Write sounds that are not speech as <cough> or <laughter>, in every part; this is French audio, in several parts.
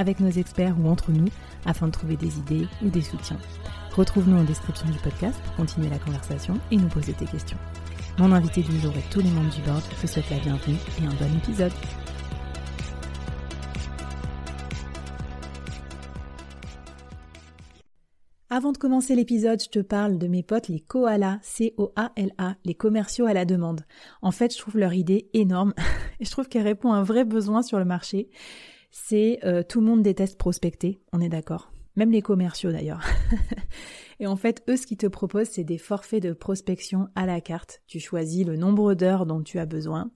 avec nos experts ou entre nous afin de trouver des idées ou des soutiens. Retrouve-nous en description du podcast pour continuer la conversation et nous poser tes questions. Mon invité du jour et tous les membres du board te souhaitent la bienvenue et un bon épisode. Avant de commencer l'épisode, je te parle de mes potes les koalas, C-O-A-L-A, les commerciaux à la demande. En fait, je trouve leur idée énorme <laughs> et je trouve qu'elle répond à un vrai besoin sur le marché. C'est euh, tout le monde déteste prospecter, on est d'accord. Même les commerciaux d'ailleurs. <laughs> et en fait, eux, ce qu'ils te proposent, c'est des forfaits de prospection à la carte. Tu choisis le nombre d'heures dont tu as besoin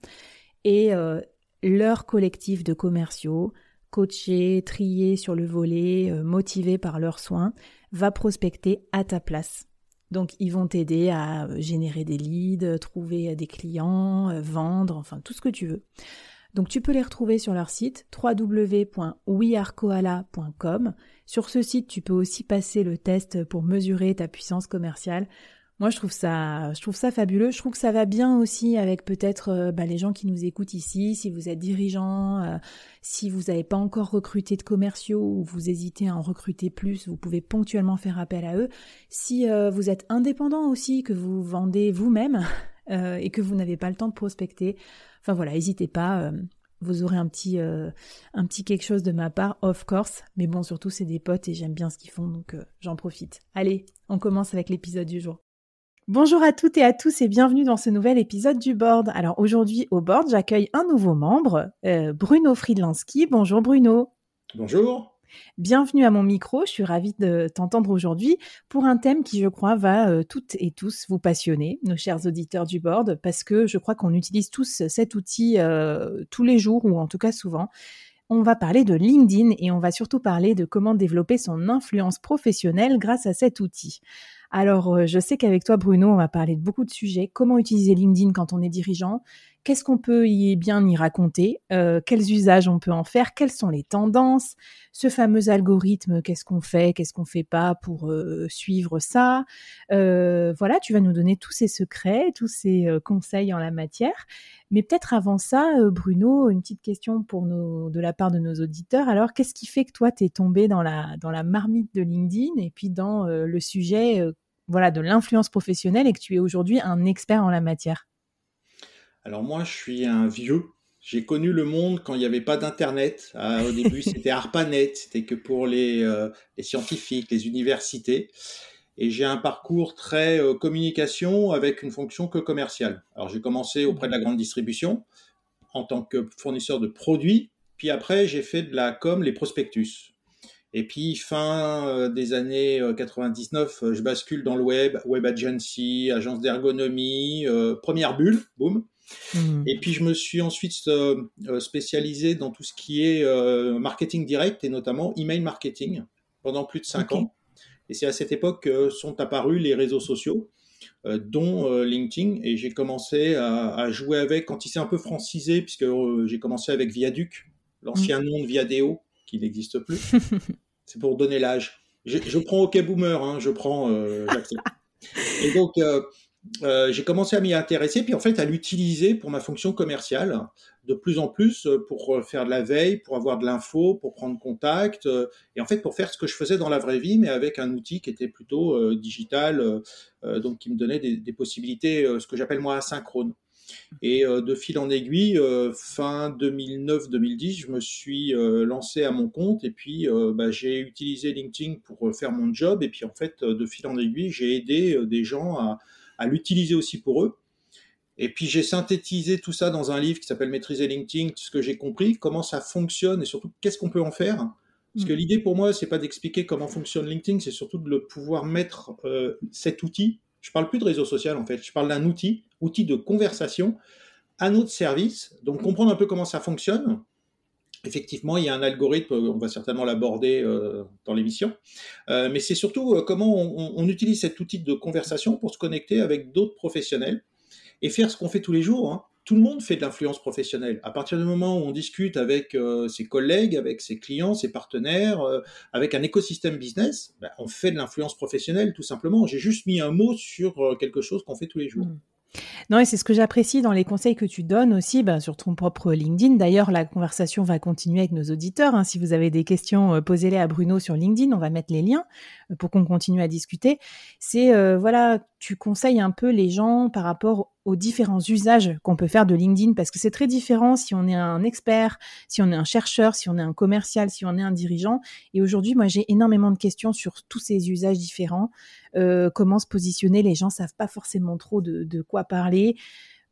et euh, leur collectif de commerciaux, coachés, triés sur le volet, euh, motivés par leurs soins, va prospecter à ta place. Donc ils vont t'aider à générer des leads, trouver des clients, vendre, enfin tout ce que tu veux. Donc tu peux les retrouver sur leur site www.wearekoala.com. Sur ce site, tu peux aussi passer le test pour mesurer ta puissance commerciale. Moi, je trouve ça, je ça fabuleux. Je trouve que ça va bien aussi avec peut-être euh, bah, les gens qui nous écoutent ici. Si vous êtes dirigeant, euh, si vous n'avez pas encore recruté de commerciaux ou vous hésitez à en recruter plus, vous pouvez ponctuellement faire appel à eux. Si euh, vous êtes indépendant aussi, que vous vendez vous-même <laughs> et que vous n'avez pas le temps de prospecter, enfin voilà, n'hésitez pas. vous aurez un petit, un petit quelque chose de ma part, of course. Mais bon, surtout, c'est des potes et j'aime bien ce qu'ils font, donc j'en profite. Allez, on commence avec l'épisode du jour. Bonjour à toutes et à tous et bienvenue dans ce nouvel épisode du Board. Alors aujourd'hui au Board, j'accueille un nouveau membre, euh, Bruno Friedlanski. Bonjour Bruno. Bonjour. Bienvenue à mon micro, je suis ravie de t'entendre aujourd'hui pour un thème qui je crois va euh, toutes et tous vous passionner, nos chers auditeurs du Board, parce que je crois qu'on utilise tous cet outil euh, tous les jours ou en tout cas souvent. On va parler de LinkedIn et on va surtout parler de comment développer son influence professionnelle grâce à cet outil. Alors, euh, je sais qu'avec toi, Bruno, on va parler de beaucoup de sujets. Comment utiliser LinkedIn quand on est dirigeant? Qu'est-ce qu'on peut y bien y raconter? Euh, Quels usages on peut en faire? Quelles sont les tendances? Ce fameux algorithme, qu'est-ce qu'on fait? Qu'est-ce qu'on fait pas pour euh, suivre ça? Voilà, tu vas nous donner tous ces secrets, tous ces conseils en la matière. Mais peut-être avant ça, Bruno, une petite question de la part de nos auditeurs. Alors, qu'est-ce qui fait que toi, tu es tombé dans la, dans la marmite de LinkedIn et puis dans le sujet voilà, de l'influence professionnelle et que tu es aujourd'hui un expert en la matière? Alors moi, je suis un vieux. J'ai connu le monde quand il n'y avait pas d'Internet. Ah, au début, <laughs> c'était ARPANET, c'était que pour les, euh, les, scientifiques, les universités. Et j'ai un parcours très euh, communication avec une fonction que commerciale. Alors j'ai commencé auprès de la grande distribution en tant que fournisseur de produits. Puis après, j'ai fait de la com, les prospectus. Et puis, fin euh, des années 99, euh, euh, je bascule dans le web, web agency, agence d'ergonomie, première bulle, boum. Hmm. Et puis, je me suis ensuite spécialisé dans tout ce qui est marketing direct et notamment email marketing pendant plus de cinq ans. Et c'est à cette époque que sont apparus les réseaux sociaux, dont LinkedIn. Et j'ai commencé à, jouer avec, quand il s'est un peu francisé, puisque j'ai commencé avec Viaduc, l'ancien hmm. nom de Viadeo, qui n'existe plus. <laughs> C'est pour donner l'âge. Je, prends OK Boomer, hein, je prends, euh, <laughs> Et donc, euh, euh, j'ai commencé à m'y intéresser, puis en fait à l'utiliser pour ma fonction commerciale, de plus en plus pour faire de la veille, pour avoir de l'info, pour prendre contact, et en fait pour faire ce que je faisais dans la vraie vie, mais avec un outil qui était plutôt digital, donc qui me donnait des, possibilités, ce que j'appelle moi asynchrone. Et euh, de fil en aiguille, euh, fin 2009-2010, je me suis euh, lancé à mon compte et puis bah, j'ai utilisé LinkedIn pour faire mon job. Et puis en fait, de fil en aiguille, j'ai aidé des gens à, à l'utiliser aussi pour eux. Et puis j'ai synthétisé tout ça dans un livre qui s'appelle Maîtriser LinkedIn, ce que j'ai compris, comment ça fonctionne et surtout qu'est-ce qu'on peut en faire? Parce que mm. l'idée pour moi, c'est pas d'expliquer comment fonctionne LinkedIn, c'est surtout de le pouvoir mettre cet outil je parle plus de réseau social en fait, je parle d'un outil, outil de conversation à notre service. Donc comprendre un peu comment ça fonctionne Effectivement, il y a un algorithme, on va certainement l'aborder dans l'émission, mais c'est surtout comment on, utilise cet outil de conversation pour se connecter avec d'autres professionnels et faire ce qu'on fait tous les jours. Hein tout le monde fait de l'influence professionnelle. À partir du moment où on discute avec euh, ses collègues, avec ses clients, ses partenaires, euh, avec un écosystème business, ben, on fait de l'influence professionnelle tout simplement. J'ai juste mis un mot sur euh, quelque chose qu'on fait tous les jours. Mmh. Non, et c'est ce que j'apprécie dans les conseils que tu donnes aussi ben, sur ton propre LinkedIn. D'ailleurs, la conversation va continuer avec nos auditeurs. Hein. Si vous avez des questions, euh, posez-les à Bruno sur LinkedIn. On va mettre les liens euh, pour qu'on continue à discuter. C'est, euh, voilà, tu conseilles un peu les gens par rapport aux différents usages qu'on peut faire de LinkedIn parce que c'est très différent si on est un expert, si on est un chercheur, si on est un commercial, si on est un dirigeant. Et aujourd'hui, moi, j'ai énormément de questions sur tous ces usages différents. Euh, comment se positionner? Les gens savent pas forcément trop de, quoi parler.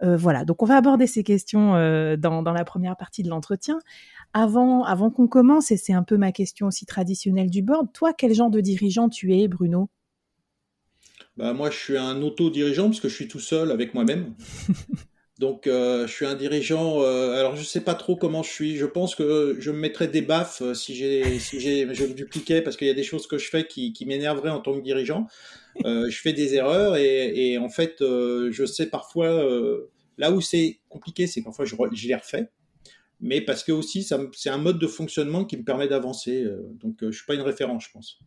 Euh, voilà, donc on va aborder ces questions euh, dans, la première partie de l'entretien. Avant, avant qu'on commence, et c'est un peu ma question aussi traditionnelle du board, toi, quel genre de dirigeant tu es, Bruno? Bah, Moi, je suis un auto-dirigeant puisque je suis tout seul avec moi-même. <laughs> Donc, euh, je suis un dirigeant. Euh, alors, je sais pas trop comment je suis. Je pense que je me mettrais des baffes euh, si j'ai, si j'ai, je le dupliquais parce qu'il y a des choses que je fais qui, qui m'énerveraient en tant que dirigeant. je fais des erreurs et, et en fait, je sais parfois là où c'est compliqué, c'est parfois je, je les refais. Mais parce que aussi, c'est un mode de fonctionnement qui me permet d'avancer. donc, je suis pas une référence, je pense.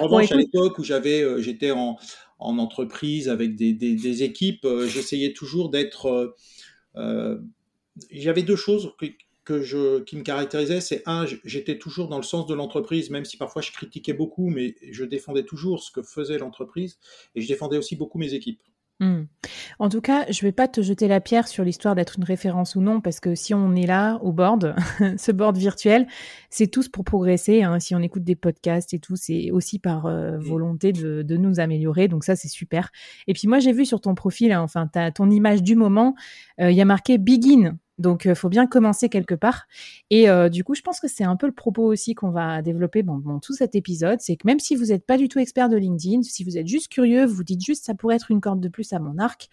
En revanche, à l'époque où j'avais, j'étais en, en entreprise avec des, équipes, euh, j'essayais toujours d'être. Euh, euh, j'avais deux choses que, je, qui me caractérisaient. C'est un, j'étais toujours dans le sens de l'entreprise, même si parfois je critiquais beaucoup, mais je défendais toujours ce que faisait l'entreprise et je défendais aussi beaucoup mes équipes. Mmh. En tout cas, je vais pas te jeter la pierre sur l'histoire d'être une référence ou non, parce que si on est là au board, <laughs> ce board virtuel, c'est tous pour progresser. Hein. Si on écoute des podcasts et tout, c'est aussi par euh, volonté de, nous améliorer. Donc ça, c'est super. Et puis moi, j'ai vu sur ton profil, hein, enfin, as ton image du moment, euh, il y a marqué Begin. Donc, il euh, faut bien commencer quelque part. Et euh, du coup, je pense que c'est un peu le propos aussi qu'on va développer dans, tout cet épisode. C'est que même si vous n'êtes pas du tout expert de LinkedIn, si vous êtes juste curieux, vous dites juste ça pourrait être une corde de plus à mon arc,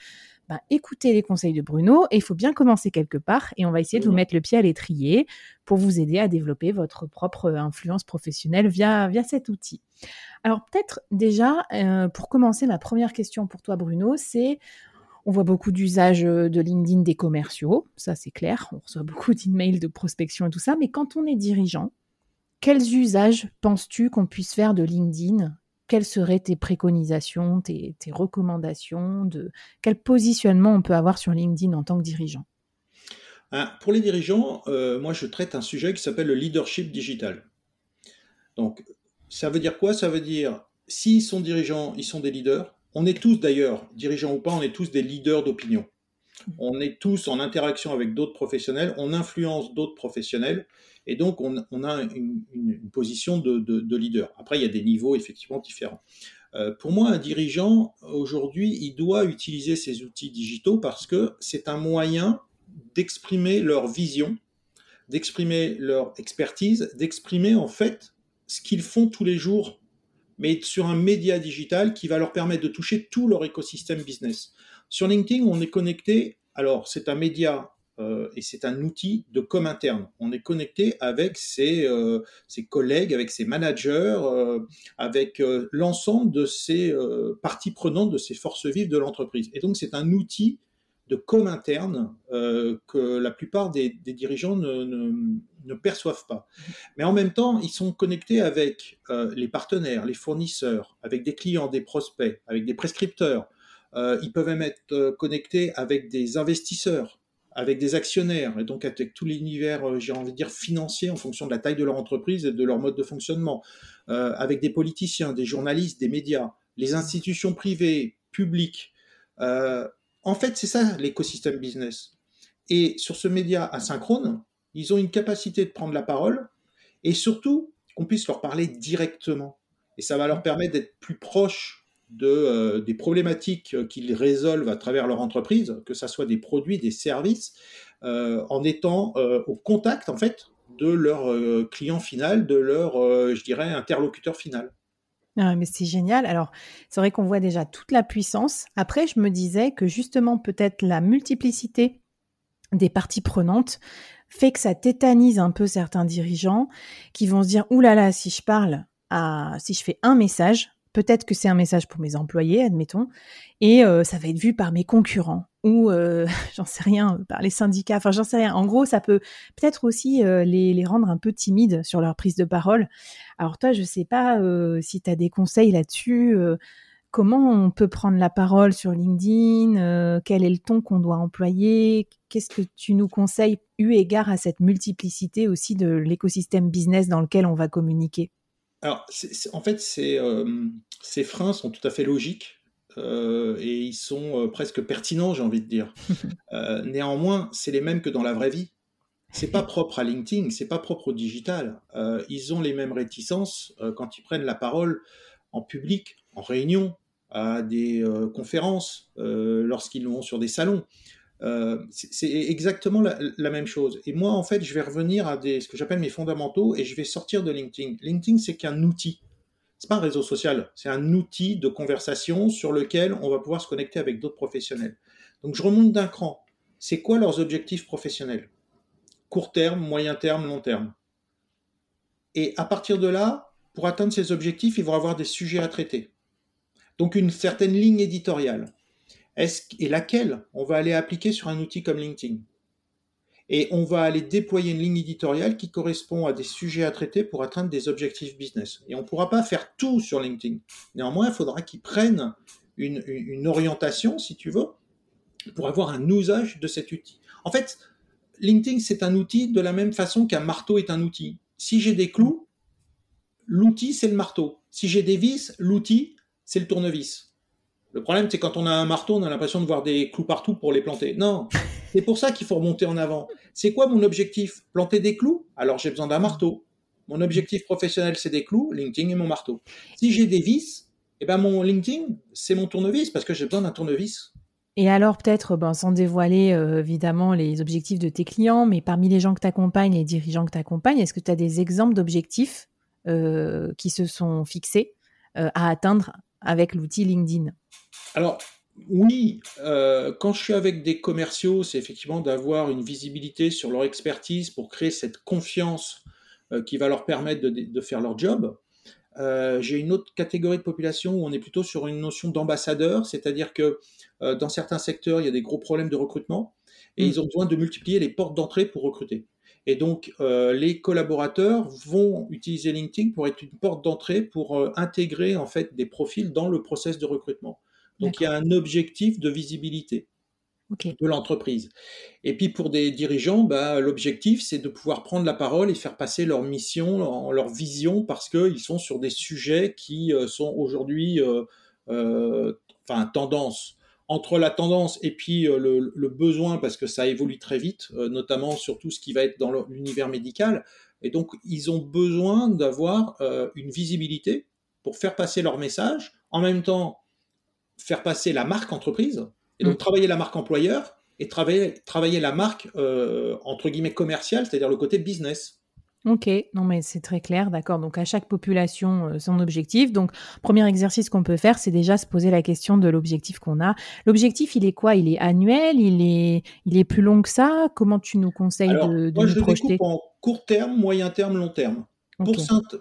bah, écoutez les conseils de Bruno et il faut bien commencer quelque part. Et on va essayer de vous mettre le pied à l'étrier pour vous aider à développer votre propre influence professionnelle via, via cet outil. Alors, peut-être déjà, euh, pour commencer, ma première question pour toi, Bruno, c'est on voit beaucoup d'usages euh, de LinkedIn des commerciaux, ça c'est clair. On reçoit <laughs> beaucoup d'emails de prospection et tout ça. Mais quand on est dirigeant, quels usages penses-tu qu'on puisse faire de LinkedIn? Quelles seraient tes préconisations, tes, recommandations de quel positionnement on peut avoir sur LinkedIn en tant que dirigeant? Ah, Pour les dirigeants, euh, moi je traite un sujet qui s'appelle le leadership digital. Donc ça veut dire quoi? Ça veut dire s'ils sont dirigeants, ils sont des leaders on est tous d'ailleurs, dirigeants ou pas, on est tous des leaders d'opinion. On est tous en interaction avec d'autres professionnels, on influence d'autres professionnels, et donc on, a une, position de, leader. Après, il y a des niveaux effectivement différents. Euh, pour moi, un dirigeant, aujourd'hui, il doit utiliser ces outils digitaux parce que c'est un moyen d'exprimer leur vision, d'exprimer leur expertise, d'exprimer en fait ce qu'ils font tous les jours mais sur un média digital qui va leur permettre de toucher tout leur écosystème business. Sur LinkedIn, on est connecté, alors c'est un média euh, et c'est un outil de com interne. On est connecté avec ses, euh, ses collègues, avec ses managers, euh, avec l'ensemble de ses parties prenantes, de ses forces vives de l'entreprise. Et donc c'est un outil de com interne que la plupart des, dirigeants ne, ne perçoivent pas. Mais en même temps, ils sont connectés avec euh, les partenaires, les fournisseurs, avec des clients, des prospects, avec des prescripteurs. Euh, ils peuvent même être euh, connectés avec des investisseurs, avec des actionnaires, et donc avec tout l'univers, j'ai envie de dire, financier en fonction de la taille de leur entreprise et de leur mode de fonctionnement, avec des politiciens, des journalistes, des médias, les institutions privées, publiques. en fait, c'est ça l'écosystème business. Et sur ce média asynchrone, ils ont une capacité de prendre la parole et surtout qu'on puisse leur parler directement. Et ça va leur permettre d'être plus proches de, euh, des problématiques qu'ils résolvent à travers leur entreprise, que ce soit des produits, des services, euh, en étant euh, au contact en fait de leur client final, de leur, je dirais, interlocuteur final. Ah, mais c'est génial. Alors, c'est vrai qu'on voit déjà toute la puissance. Après, je me disais que justement, peut-être la multiplicité des parties prenantes fait que ça tétanise un peu certains dirigeants qui vont se dire Ouh là là, si je parle à, si je fais un message, peut-être que c'est un message pour mes employés, admettons, et euh, ça va être vu par mes concurrents ou euh, <laughs> j'en sais rien par les syndicats. Enfin, j'en sais rien. En gros, ça peut peut-être aussi euh, les, les, rendre un peu timides sur leur prise de parole. Alors toi, je sais pas si tu as des conseils là-dessus comment on peut prendre la parole sur LinkedIn, euh, quel est le ton qu'on doit employer, qu'est-ce que tu nous conseilles eu égard à cette multiplicité aussi de l'écosystème business dans lequel on va communiquer? Alors, en fait, euh, ces freins sont tout à fait logiques. Euh, et ils sont presque pertinents, j'ai envie de dire. <laughs> néanmoins, c'est les mêmes que dans la vraie vie. C'est pas propre à LinkedIn, c'est pas propre au digital. ils ont les mêmes réticences quand ils prennent la parole en public, en réunion, à des euh, conférences, euh, lorsqu'ils vont sur des salons. Euh, c'est exactement la, même chose. Et moi, en fait, je vais revenir à des, ce que j'appelle mes fondamentaux et je vais sortir de LinkedIn. LinkedIn, c'est qu'un outil. C'est pas un réseau social, c'est un outil de conversation sur lequel on va pouvoir se connecter avec d'autres professionnels. Donc, je remonte d'un cran. C'est quoi leurs objectifs professionnels? Court terme, moyen terme, long terme. Et à partir de là, pour atteindre ces objectifs, ils vont avoir des sujets à traiter. Donc une certaine ligne éditoriale. Est-ce, et laquelle on va aller appliquer sur un outil comme LinkedIn? Et on va aller déployer une ligne éditoriale qui correspond à des sujets à traiter pour atteindre des objectifs business. Et on ne pourra pas faire tout sur LinkedIn. Néanmoins, il faudra qu'ils prennent une, une, orientation, si tu veux, pour avoir un usage de cet outil. En fait, LinkedIn, c'est un outil de la même façon qu'un marteau est un outil. Si j'ai des clous, l'outil, c'est le marteau. Si j'ai des vis, l'outil, c'est le tournevis. Le problème, c'est quand on a un marteau, on a l'impression de voir des clous partout pour les planter. Non, <laughs> c'est pour ça qu'il faut remonter en avant. C'est quoi mon objectif? Planter des clous? Alors j'ai besoin d'un marteau. Mon objectif professionnel, c'est des clous. LinkedIn est mon marteau. Si j'ai des vis, eh ben mon LinkedIn, c'est mon tournevis parce que j'ai besoin d'un tournevis. Et alors peut-être, ben, sans dévoiler euh, évidemment les objectifs de tes clients, mais parmi les gens que tu accompagnes, les dirigeants que tu accompagnes, est-ce que tu as des exemples d'objectifs euh, qui se sont fixés euh, à atteindre avec l'outil LinkedIn Alors, oui, euh, quand je suis avec des commerciaux, c'est effectivement d'avoir une visibilité sur leur expertise pour créer cette confiance qui va leur permettre de, faire leur job. J'ai une autre catégorie de population où on est plutôt sur une notion d'ambassadeur, c'est-à-dire que dans certains secteurs, il y a des gros problèmes de recrutement et mm. ils ont besoin de multiplier les portes d'entrée pour recruter. Et donc, euh, les collaborateurs vont utiliser LinkedIn pour être une porte d'entrée pour euh, intégrer en fait des profils dans le process de recrutement. Donc, il y a un objectif de visibilité de l'entreprise. Et puis, pour des dirigeants, bah, l'objectif, c'est de pouvoir prendre la parole et faire passer leur mission, leur, vision, parce qu'ils sont sur des sujets qui euh, sont aujourd'hui, enfin, tendance entre la tendance et puis euh, le, besoin, parce que ça évolue très vite, euh, notamment sur tout ce qui va être dans l'univers médical. Et donc, ils ont besoin d'avoir euh, une visibilité pour faire passer leur message, en même temps faire passer la marque entreprise, et donc mm. travailler la marque employeur, et travailler, travailler la marque, entre guillemets, commerciale, c'est-à-dire le côté business. Ok, non mais c'est très clair, d'accord. Donc à chaque population, euh, son objectif. Donc premier exercice qu'on peut faire, c'est déjà se poser la question de l'objectif qu'on a. L'objectif, il est quoi? Il est annuel? Il est, il est plus long que ça? Comment tu nous conseilles de, de moi, je projeter découpe en court terme, moyen terme, long terme. Pour,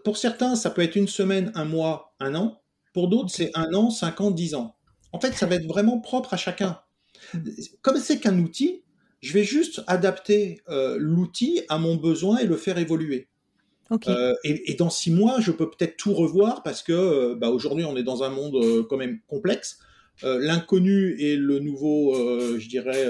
pour, certains, ça peut être une semaine, un mois, un an. Pour d'autres, c'est un an, cinq ans, dix ans. En fait, ça va être vraiment propre à chacun. Hmm. Comme c'est qu'un outil, je vais juste adapter euh, l'outil à mon besoin et le faire évoluer. Euh, et, dans six mois, je peux peut-être tout revoir parce que euh, bah, aujourd'hui, on est dans un monde quand même complexe. L'inconnu est le nouveau, je dirais,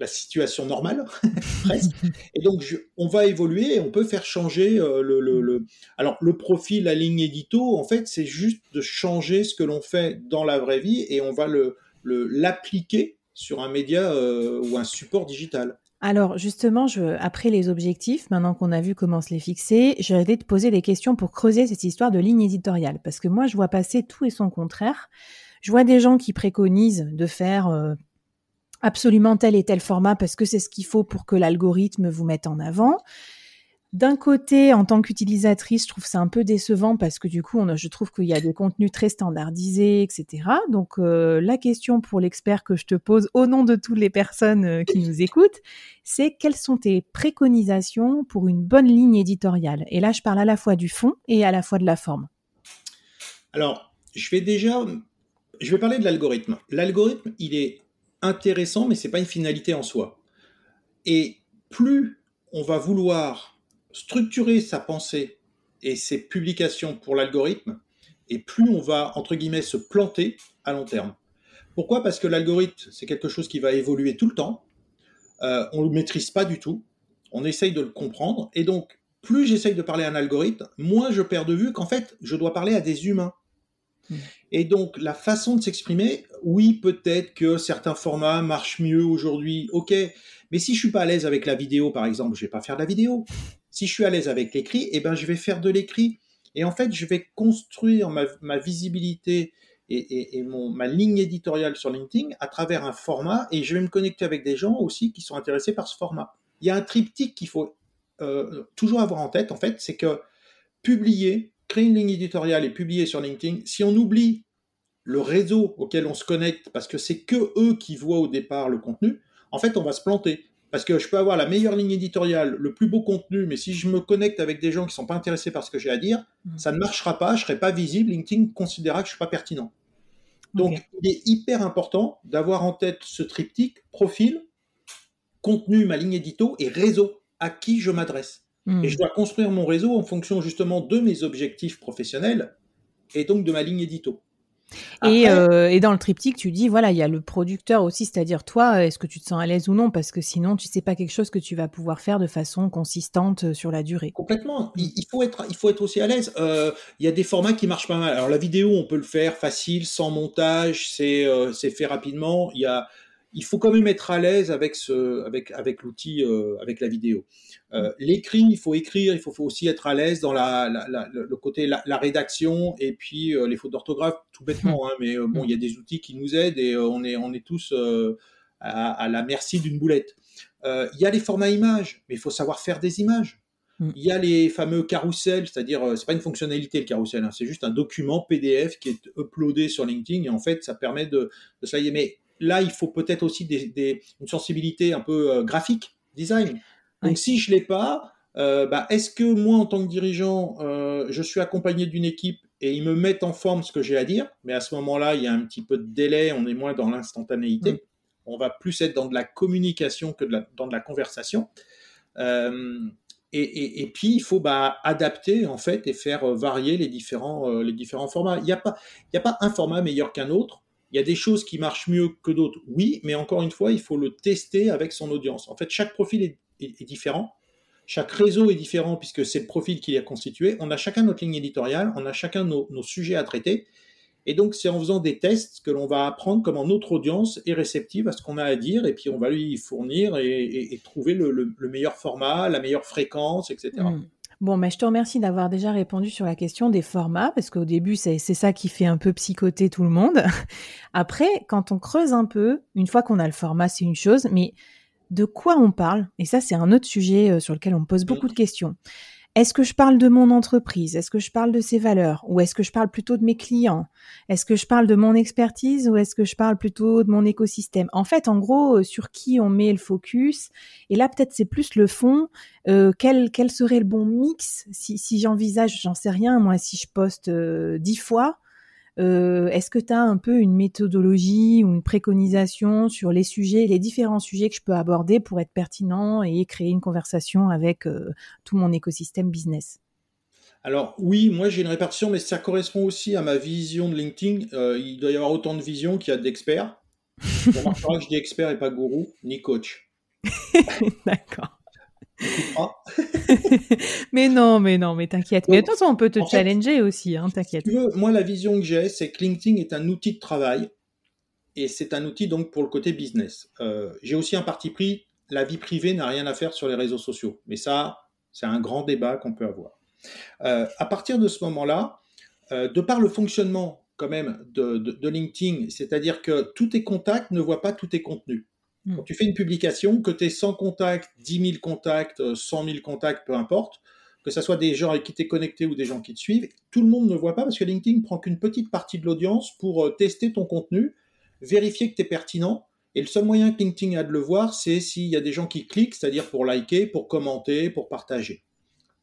la situation normale, <laughs> presque. Et donc, on va évoluer et on peut faire changer le, le, Alors, le profil, la ligne édito, en fait, c'est juste de changer ce que l'on fait dans la vraie vie et on va le l'appliquer sur un média euh, ou un support digital alors justement, après les objectifs, maintenant qu'on a vu comment se les fixer, j'aurais te poser des questions pour creuser cette histoire de ligne éditoriale. Parce que moi, je vois passer tout et son contraire. Je vois des gens qui préconisent de faire euh, absolument tel et tel format parce que c'est ce qu'il faut pour que l'algorithme vous mette en avant. D'un côté, en tant qu'utilisatrice, je trouve ça un peu décevant parce que du coup, je trouve qu'il y a des contenus très standardisés, etc. Donc, euh, la question pour l'expert que je te pose au nom de toutes les personnes euh, qui nous écoutent, c'est quelles sont tes préconisations pour une bonne ligne éditoriale? Et là, je parle à la fois du fond et à la fois de la forme. Alors, je vais déjà, je vais parler de l'algorithme. L'algorithme, il est intéressant, mais c'est pas une finalité en soi. Et plus on va vouloir structurer sa pensée et ses publications pour l'algorithme, et plus on va, entre guillemets, se planter à long terme. Pourquoi? Parce que l'algorithme, c'est quelque chose qui va évoluer tout le temps. Euh, on ne le maîtrise pas du tout. On essaye de le comprendre. Et donc, plus j'essaye de parler à un algorithme, moins je perds de vue qu'en fait, je dois parler à des humains. Mmh. Et donc, la façon de s'exprimer, oui, peut-être que certains formats marchent mieux aujourd'hui, ok, mais si je suis pas à l'aise avec la vidéo, par exemple, je vais pas faire de la vidéo. Si je suis à l'aise avec l'écrit, eh ben, je vais faire de l'écrit. Et en fait, je vais construire ma, visibilité et, ma ligne éditoriale sur LinkedIn à travers un format et je vais me connecter avec des gens aussi qui sont intéressés par ce format. Il y a un triptyque qu'il faut euh, toujours avoir en tête, en fait, c'est que publier, créer une ligne éditoriale et publier sur LinkedIn, si on oublie le réseau auquel on se connecte, parce que c'est que eux qui voient au départ le contenu, en fait, on va se planter. Parce que je peux avoir la meilleure ligne éditoriale, le plus beau contenu, mais si je me connecte avec des gens qui ne sont pas intéressés par ce que j'ai à dire, mm. ça ne marchera pas, je ne serai pas visible, LinkedIn considérera que je ne suis pas pertinent. Donc, il est hyper important d'avoir en tête ce triptyque, profil, contenu, ma ligne édito et réseau, à qui je m'adresse. Mm. Et je dois construire mon réseau en fonction justement de mes objectifs professionnels et donc de ma ligne édito. Euh, et, dans le triptyque, tu dis, voilà, il y a le producteur aussi, c'est-à-dire toi, est-ce que tu te sens à l'aise ou non? Parce que sinon, tu sais pas quelque chose que tu vas pouvoir faire de façon consistante euh, sur la durée. Complètement. Il, faut, être, il faut être aussi à l'aise. Euh, il y a des formats qui marchent pas mal. Alors la vidéo, on peut le faire facile, sans montage, c'est fait rapidement. Il y a il faut quand même être à l'aise avec ce, avec, avec l'outil, euh, avec la vidéo. Euh, l'écrit, il faut écrire, il faut, faut aussi être à l'aise dans la, la, le côté la, la, rédaction et puis euh, les fautes d'orthographe, tout bêtement. Hein, mais bon, il y a des outils qui nous aident et on est, on est tous à, à, la merci d'une boulette. Il y a les formats images, mais il faut savoir faire des images. Mm. Il y a les fameux carousels, c'est-à-dire c'est pas une fonctionnalité le carrousel, hein, c'est juste un document PDF qui est uploadé sur LinkedIn et en fait ça permet de, de est. Mais là, il faut peut-être aussi une sensibilité un peu euh, graphique, design. Donc, si je ne l'ai pas, euh, bah, est-ce que moi, en tant que dirigeant, euh, je suis accompagné d'une équipe et ils me mettent en forme ce que j'ai à dire? Mais à ce moment-là, il y a un petit peu de délai, on est moins dans l'instantanéité. Mm. On va plus être dans de la communication que dans de la conversation. et, puis, il faut bah, adapter en fait et faire varier les différents, les différents formats. Il n'y a, pas, a pas un format meilleur qu'un autre. Il y a des choses qui marchent mieux que d'autres, oui, mais encore une fois, il faut le tester avec son audience. En fait, chaque profil est, différent, chaque réseau est différent puisque c'est le profil qui est constitué. On a chacun notre ligne éditoriale, on a chacun nos, sujets à traiter. Et donc, c'est en faisant des tests que l'on va apprendre comment notre audience est réceptive à ce qu'on a à dire, et puis on va lui fournir et, trouver le, meilleur format, la meilleure fréquence, etc. Bon, mais je te remercie d'avoir déjà répondu sur la question des formats, parce qu'au début, c'est ça qui fait un peu psychoter tout le monde. <laughs> Après, quand on creuse un peu, une fois qu'on a le format, c'est une chose, mais de quoi on parle? Et ça, c'est un autre sujet euh, sur lequel on me pose beaucoup de questions. Est-ce que je parle de mon entreprise? Est-ce que je parle de ses valeurs? Ou est-ce que je parle plutôt de mes clients? Est-ce que je parle de mon expertise ou est-ce que je parle plutôt de mon écosystème? En fait, en gros, euh, sur qui on met le focus. Et là, peut-être c'est plus le fond. Euh, quel, quel serait le bon mix? Si, si j'envisage, j'en sais rien, moi, si je poste euh, dix fois, euh, est-ce que tu as un peu une méthodologie ou une préconisation sur les sujets, les différents sujets que je peux aborder pour être pertinent et créer une conversation avec euh, tout mon écosystème business? Alors oui, moi j'ai une répartition, mais ça correspond aussi à ma vision de LinkedIn. Euh, il doit y avoir autant de visions qu'il y a d'experts. <laughs> je dis expert et pas gourou, ni coach. <laughs> D'accord. <laughs> mais non, mais non, mais t'inquiète. Mais de toute façon, on peut te challenger aussi, hein, t'inquiète. moi, la vision que j'ai, c'est que LinkedIn est un outil de travail et c'est un outil donc pour le côté business. Euh, j'ai aussi un parti pris, la vie privée n'a rien à faire sur les réseaux sociaux. Mais ça, c'est un grand débat qu'on peut avoir. Euh, à partir de ce moment-là, euh, de par le fonctionnement quand même de, de LinkedIn, c'est-à-dire que tous tes contacts ne voient pas tous tes contenus. Hmm. Quand tu fais une publication, que tu aies 100 contacts, 10 000 contacts, 100 000 contacts, peu importe, que ce soit des gens avec qui tu es connecté ou des gens qui te suivent, tout le monde ne voit pas parce que LinkedIn prend qu'une petite partie de l'audience pour euh, tester ton contenu, vérifier que tu es pertinent. Et le seul moyen que LinkedIn a de le voir, c'est s'il y a des gens qui cliquent, c'est-à-dire pour liker, pour commenter, pour partager.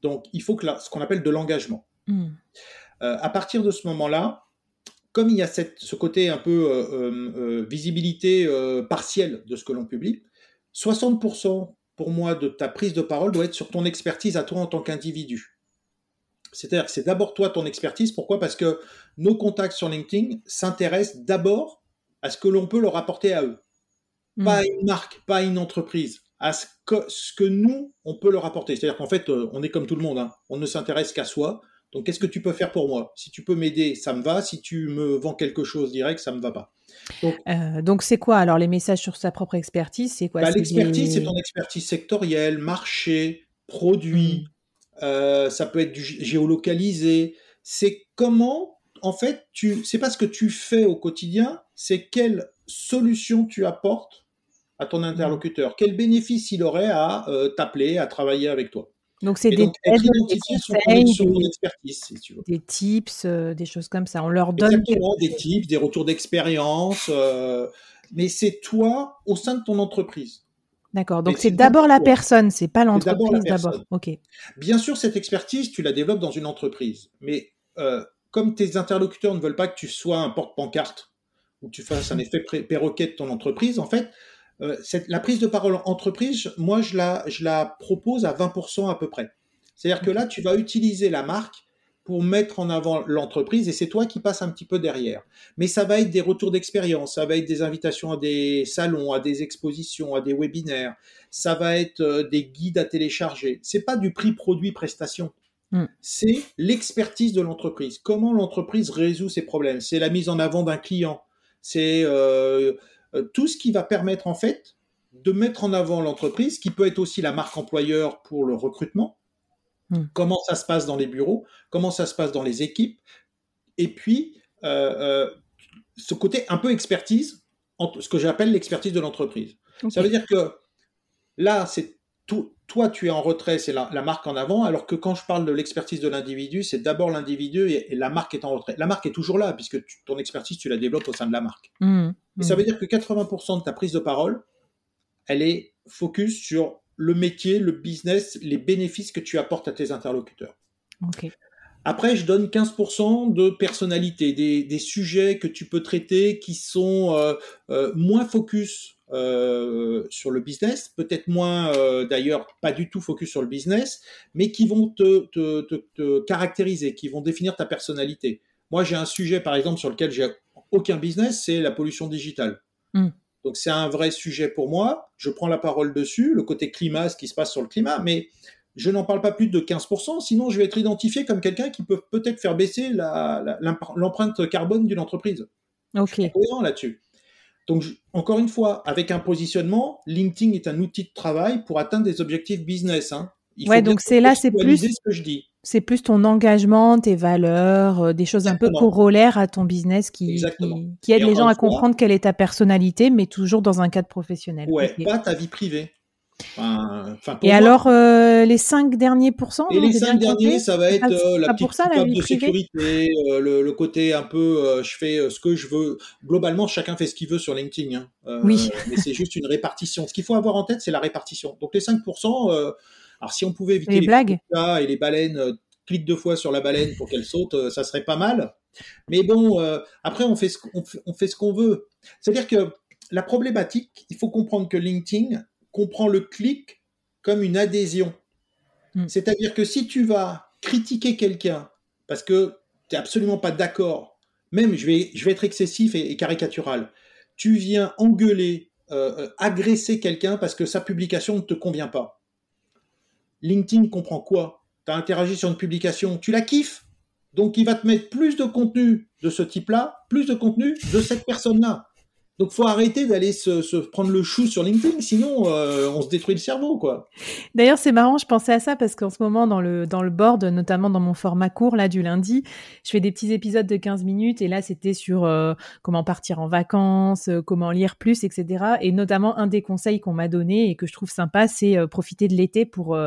Donc, il faut que ce qu'on appelle de l'engagement. Hmm. Euh, à partir de ce moment-là, comme il y a ce côté un peu euh, visibilité partielle de ce que l'on publie, 60% pour moi, de ta prise de parole doit être sur ton expertise à toi en tant qu'individu. C'est-à-dire que c'est d'abord toi ton expertise. Pourquoi? Parce que nos contacts sur LinkedIn s'intéressent d'abord à ce que l'on peut leur apporter à eux. Hmm. Pas à une marque, pas à une entreprise, à ce que, ce que nous, on peut leur apporter. C'est-à-dire qu'en fait, euh, on est comme tout le monde. Hein. On ne s'intéresse qu'à soi. Donc, qu'est-ce que tu peux faire pour moi? Si tu peux m'aider, ça me va. Si tu me vends quelque chose direct, ça me va pas. Euh, donc, c'est quoi alors les messages sur sa propre expertise? C'est quoi? Bah, L'expertise, c'est ton expertise sectorielle, marché, produit. Mmh. Euh, ça peut être du géolocalisé. C'est comment, en fait, tu. C'est pas ce que tu fais au quotidien, c'est quelle solution tu apportes à ton mmh. interlocuteur. Quel bénéfice il aurait à euh, t'appeler, à travailler avec toi? Donc c'est des, des, tips, euh, des choses comme ça. On leur donne Exactement, des tips, des retours d'expérience, euh, mais c'est toi au sein de ton entreprise. D'accord. Donc c'est d'abord la personne, c'est pas l'entreprise d'abord. Ok. Bien sûr, cette expertise, tu la développes dans une entreprise, mais euh, comme tes interlocuteurs ne veulent pas que tu sois un porte-pancarte ou que tu fasses un effet perroquet de ton entreprise, en fait, euh, la prise de parole entreprise, moi, je la, je la propose à 20% à peu près. C'est-à-dire que là, tu vas utiliser la marque pour mettre en avant l'entreprise et c'est toi qui passes un petit peu derrière. Mais ça va être des retours d'expérience, ça va être des invitations à des salons, à des expositions, à des webinaires, ça va être euh, des guides à télécharger. C'est pas du prix produit prestation. Hmm. C'est l'expertise de l'entreprise. Comment l'entreprise résout ses problèmes? C'est la mise en avant d'un client. C'est euh, tout ce qui va permettre en fait de mettre en avant l'entreprise, qui peut être aussi la marque employeur pour le recrutement, hmm. comment ça se passe dans les bureaux, comment ça se passe dans les équipes, et puis euh, euh, ce côté un peu expertise, ce que j'appelle l'expertise de l'entreprise. Ça veut dire que là, c'est toi, tu es en retrait, c'est la, marque en avant, alors que quand je parle de l'expertise de l'individu, c'est d'abord l'individu et, la marque est en retrait. La marque est toujours là, puisque ton expertise, tu la développes au sein de la marque. Mmh, et ça mmh. veut dire que 80% de ta prise de parole, elle est focus sur le métier, le business, les bénéfices que tu apportes à tes interlocuteurs. Après, je donne 15% de personnalité, des, sujets que tu peux traiter qui sont euh, euh, moins focus euh, sur le business, peut-être moins euh, d'ailleurs, pas du tout focus sur le business, mais qui vont te, te, te, caractériser, qui vont définir ta personnalité. Moi, j'ai un sujet, par exemple, sur lequel j'ai aucun business, c'est la pollution digitale. Hmm. Donc c'est un vrai sujet pour moi. Je prends la parole dessus, le côté climat, ce qui se passe sur le climat, mais je n'en parle pas plus de 15%, sinon je vais être identifié comme quelqu'un qui peut peut-être faire baisser l'empreinte carbone d'une entreprise. Ok. Je suis là-dessus. Donc, encore une fois, avec un positionnement, LinkedIn est un outil de travail pour atteindre des objectifs business. Hein. ouais, donc c'est là, c'est plus ce que je dis. C'est plus ton engagement, tes valeurs, euh, des choses un peu corollaires à ton business qui, qui, aident les gens à comprendre quelle est ta personnalité, mais toujours dans un cadre professionnel. Ouais, pas ta vie privée et alors, euh, les cinq derniers pourcents Et les cinq derniers, ça va être euh, la petite ça, de sécurité, euh, le, côté un peu, je fais ce que je veux. Globalement, chacun fait ce qu'il veut sur LinkedIn. Hein. oui. <laughs> mais c'est juste une répartition. Ce qu'il faut avoir en tête, c'est la répartition. Donc les 5%, alors si on pouvait éviter les, blagues et les baleines, clique deux fois sur la baleine pour qu'elle saute, ça serait pas mal. Mais bon, après, on fait ce qu'on on fait ce qu'on veut. C'est-à-dire que la problématique, il faut comprendre que LinkedIn, comprend le clic comme une adhésion. Hmm. C'est-à-dire que si tu vas critiquer quelqu'un parce que tu n'es absolument pas d'accord, même je vais, je vais être excessif et, caricatural, tu viens engueuler, euh, euh, agresser quelqu'un parce que sa publication ne te convient pas. LinkedIn comprend quoi? Tu as interagi sur une publication, tu la kiffes, donc il va te mettre plus de contenu de ce type-là, plus de contenu de cette personne-là. Donc, faut arrêter d'aller se, prendre le chou sur LinkedIn, sinon euh, on se détruit le cerveau, quoi. D'ailleurs, c'est marrant, je pensais à ça parce qu'en ce moment, dans le, dans le board, notamment dans mon format court, là, du lundi, je fais des petits épisodes de 15 minutes et là, c'était sur euh, comment partir en vacances, euh, comment lire plus, etc. Et notamment, un des conseils qu'on m'a donné et que je trouve sympa, c'est profiter de l'été pour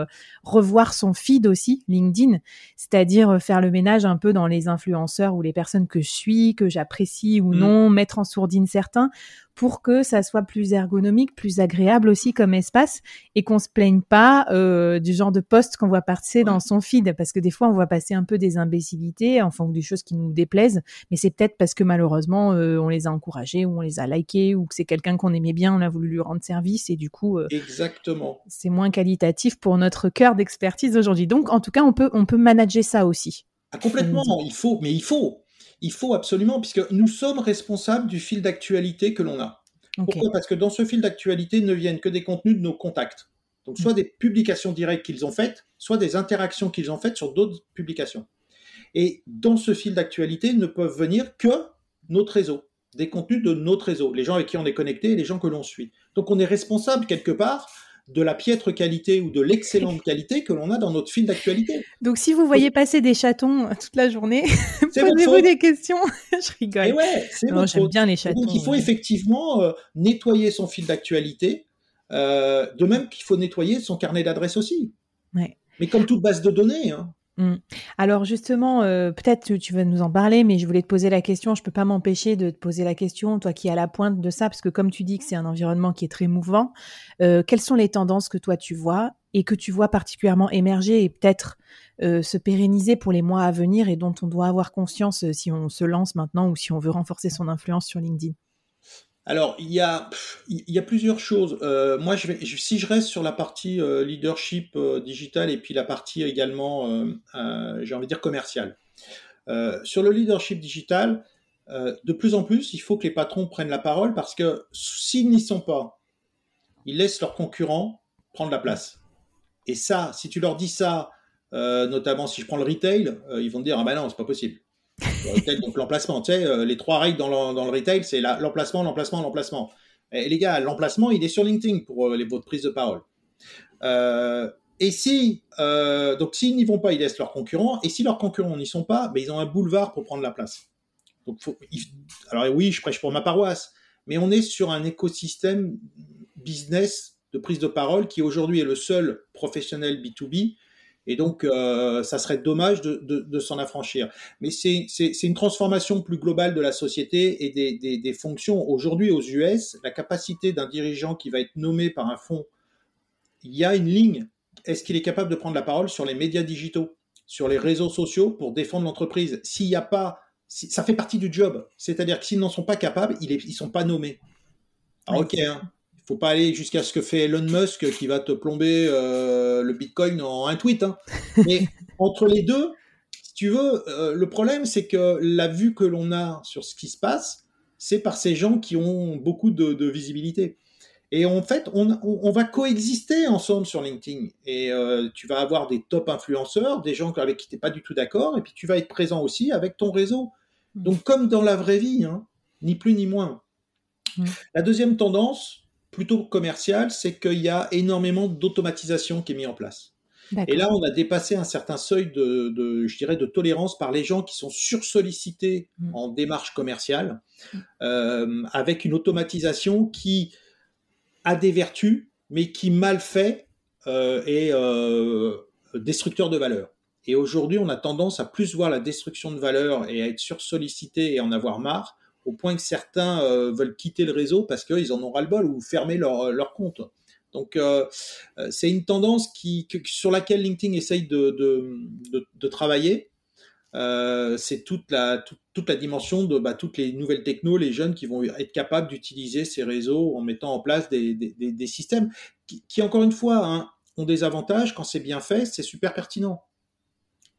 revoir son feed aussi, LinkedIn, c'est-à-dire faire le ménage un peu dans les influenceurs ou les personnes que je suis, que j'apprécie ou mmh. non, mettre en sourdine certains pour que ça soit plus ergonomique, plus agréable aussi comme espace et qu'on se plaigne pas euh, du genre de poste qu'on voit passer dans son feed. Parce que des fois on voit passer un peu des imbécilités enfin des choses qui nous déplaisent. Mais c'est peut-être parce que malheureusement euh, on les a encouragés ou on les a likés ou que c'est quelqu'un qu'on aimait bien on a voulu lui rendre service et du coup euh, exactement. c'est moins qualitatif pour notre cœur d'expertise aujourd'hui. Donc en tout cas on peut on peut manager ça aussi. Ah, complètement. Il faut mais il faut il faut absolument, puisque nous sommes responsables du fil d'actualité que l'on a. Pourquoi? Parce que dans ce fil d'actualité ne viennent que des contenus de nos contacts. Donc soit mm. des publications directes qu'ils ont faites, soit des interactions qu'ils ont faites sur d'autres publications. Et dans ce fil d'actualité ne peuvent venir que notre réseau, des contenus de notre réseau, les gens avec qui on est connecté et les gens que l'on suit. Donc on est responsable quelque part de la piètre qualité ou de l'excellente <laughs> qualité que l'on a dans notre fil d'actualité. Donc si vous voyez passer des chatons euh, toute la journée, <laughs> posez-vous des questions. <laughs> Je rigole. Et ouais, J'aime bien les chatons. Donc il faut effectivement euh, nettoyer son fil d'actualité, euh, de même qu'il faut nettoyer son carnet d'adresses aussi. Ouais. Mais comme toute base de données. Hein. Mmh. Alors justement, euh, peut-être tu, vas nous en parler, mais je voulais te poser la question. Je peux pas m'empêcher de te poser la question, toi qui es à la pointe de ça, parce que comme tu dis que c'est un environnement qui est très mouvant. Euh, quelles sont les tendances que toi tu vois et que tu vois particulièrement émerger et peut-être euh, se pérenniser pour les mois à venir et dont on doit avoir conscience si on se lance maintenant ou si on veut renforcer son influence sur LinkedIn? Alors, il y a, il y a plusieurs choses. Euh, moi, je vais, si je reste sur la partie euh, leadership euh, digital et puis la partie également, j'ai envie de dire, commerciale. sur le leadership digital, de plus en plus, il faut que les patrons prennent la parole parce que s'ils n'y sont pas, ils laissent leurs concurrents prendre la place. Et ça, si tu leur dis ça, notamment si je prends le retail, ils vont te dire, ah ben non, c'est pas possible donc l'emplacement, tu sais, euh, les trois règles dans le, dans le retail, c'est l'emplacement, l'emplacement, l'emplacement. Et les gars, l'emplacement, il est sur LinkedIn pour euh, les, votre prise de parole. Euh, et si, donc s'ils n'y vont pas, ils laissent leurs concurrents. Et si leurs concurrents n'y sont pas, ben, ils ont un boulevard pour prendre la place. Alors oui, je prêche pour ma paroisse, mais on est sur un écosystème business de prise de parole qui aujourd'hui est le seul professionnel B2B et donc, euh, ça serait dommage de, de, de s'en affranchir. Mais c'est une transformation plus globale de la société et des, des, des fonctions. Aujourd'hui, aux US, la capacité d'un dirigeant qui va être nommé par un fonds, il y a une ligne. Est-ce qu'il est capable de prendre la parole sur les médias digitaux, sur les réseaux sociaux pour défendre l'entreprise? S'il n'y a pas, ça fait partie du job. C'est-à-dire que s'ils n'en sont pas capables, ils ne sont pas nommés. Alors, ok, hein, faut pas aller jusqu'à ce que fait Elon Musk qui va te plomber euh, le Bitcoin en un tweet. Hein. <laughs> Mais entre les deux, si tu veux, euh, le problème c'est que la vue que l'on a sur ce qui se passe, c'est par ces gens qui ont beaucoup de, visibilité. Et en fait, on, va coexister ensemble sur LinkedIn. Et euh, tu vas avoir des top influenceurs, des gens avec qui tu n'es pas du tout d'accord, et puis tu vas être présent aussi avec ton réseau. Mmh. Donc comme dans la vraie vie, hein, ni plus ni moins. Mmh. La deuxième tendance, plutôt commercial, c'est qu'il y a énormément d'automatisation qui est mis en place. Et là, on a dépassé un certain seuil de, je dirais, de tolérance par les gens qui sont sursollicités mm. en démarche commerciale, mm. euh, avec une automatisation qui a des vertus, mais qui mal fait euh, est euh, destructeur de valeur. Et aujourd'hui, on a tendance à plus voir la destruction de valeur et à être sursollicité et en avoir marre, au point que certains euh, veulent quitter le réseau parce qu'ils en ont ras-le-bol ou fermer leur, euh, compte. Donc euh, c'est une tendance qui, sur laquelle LinkedIn essaye de, travailler. c'est toute la, dimension de bah, toutes les nouvelles technos, les jeunes qui vont être capables d'utiliser ces réseaux en mettant en place des, systèmes qui, qui, encore une fois, hein, ont des avantages. Quand c'est bien fait, c'est super pertinent.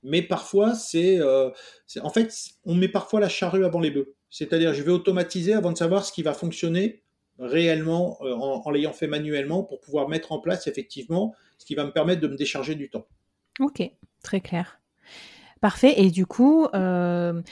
Mais parfois, c'est, en fait, on met parfois la charrue avant les bœufs. C'est-à-dire, je vais automatiser avant de savoir ce qui va fonctionner réellement euh, en, l'ayant fait manuellement pour pouvoir mettre en place effectivement ce qui va me permettre de me décharger du temps. Ok, très clair. Parfait. Et du coup, euh,